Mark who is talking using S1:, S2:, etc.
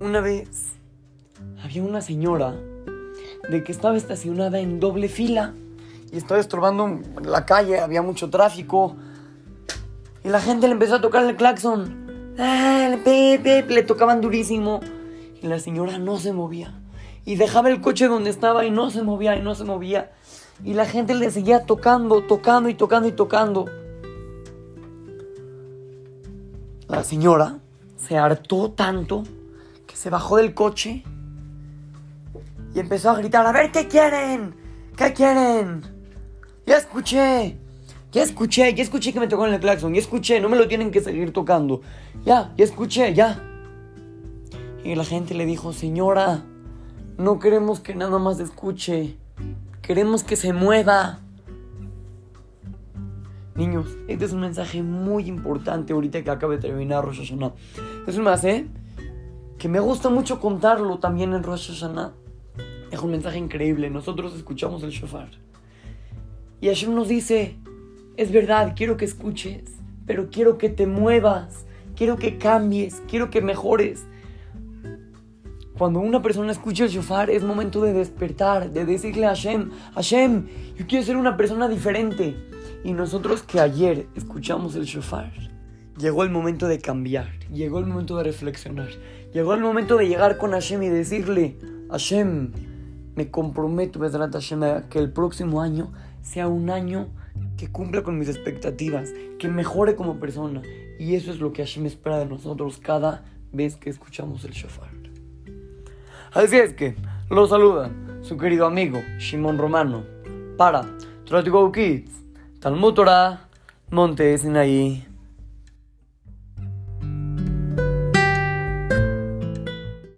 S1: una vez había una señora de que estaba estacionada en doble fila y estaba estorbando la calle, había mucho tráfico. Y la gente le empezó a tocar el claxon. Ah, le tocaban durísimo. Y la señora no se movía. Y dejaba el coche donde estaba y no se movía y no se movía. Y la gente le seguía tocando, tocando y tocando y tocando. La señora se hartó tanto se bajó del coche y empezó a gritar, a ver, ¿qué quieren? ¿Qué quieren? Ya escuché, ya escuché, ya escuché que me tocó en el claxon, ya escuché, no me lo tienen que seguir tocando. Ya, ya escuché, ya. Y la gente le dijo, señora, no queremos que nada más escuche, queremos que se mueva. Niños, este es un mensaje muy importante ahorita que acaba de terminar Rosh Hashanah. Es un más, ¿eh? Que me gusta mucho contarlo también en Rosh Hashanah. Es un mensaje increíble. Nosotros escuchamos el shofar. Y Hashem nos dice, es verdad, quiero que escuches, pero quiero que te muevas, quiero que cambies, quiero que mejores. Cuando una persona escucha el shofar es momento de despertar, de decirle a Hashem, Hashem, yo quiero ser una persona diferente. Y nosotros que ayer escuchamos el shofar, llegó el momento de cambiar, llegó el momento de reflexionar, llegó el momento de llegar con Hashem y decirle, Hashem, me comprometo, Hashem, a que el próximo año sea un año que cumpla con mis expectativas, que mejore como persona. Y eso es lo que Hashem espera de nosotros cada vez que escuchamos el shofar. Así es que, lo saluda su querido amigo Shimon Romano para Tratigo Kids. Talmud Torah, Monte Sinaí.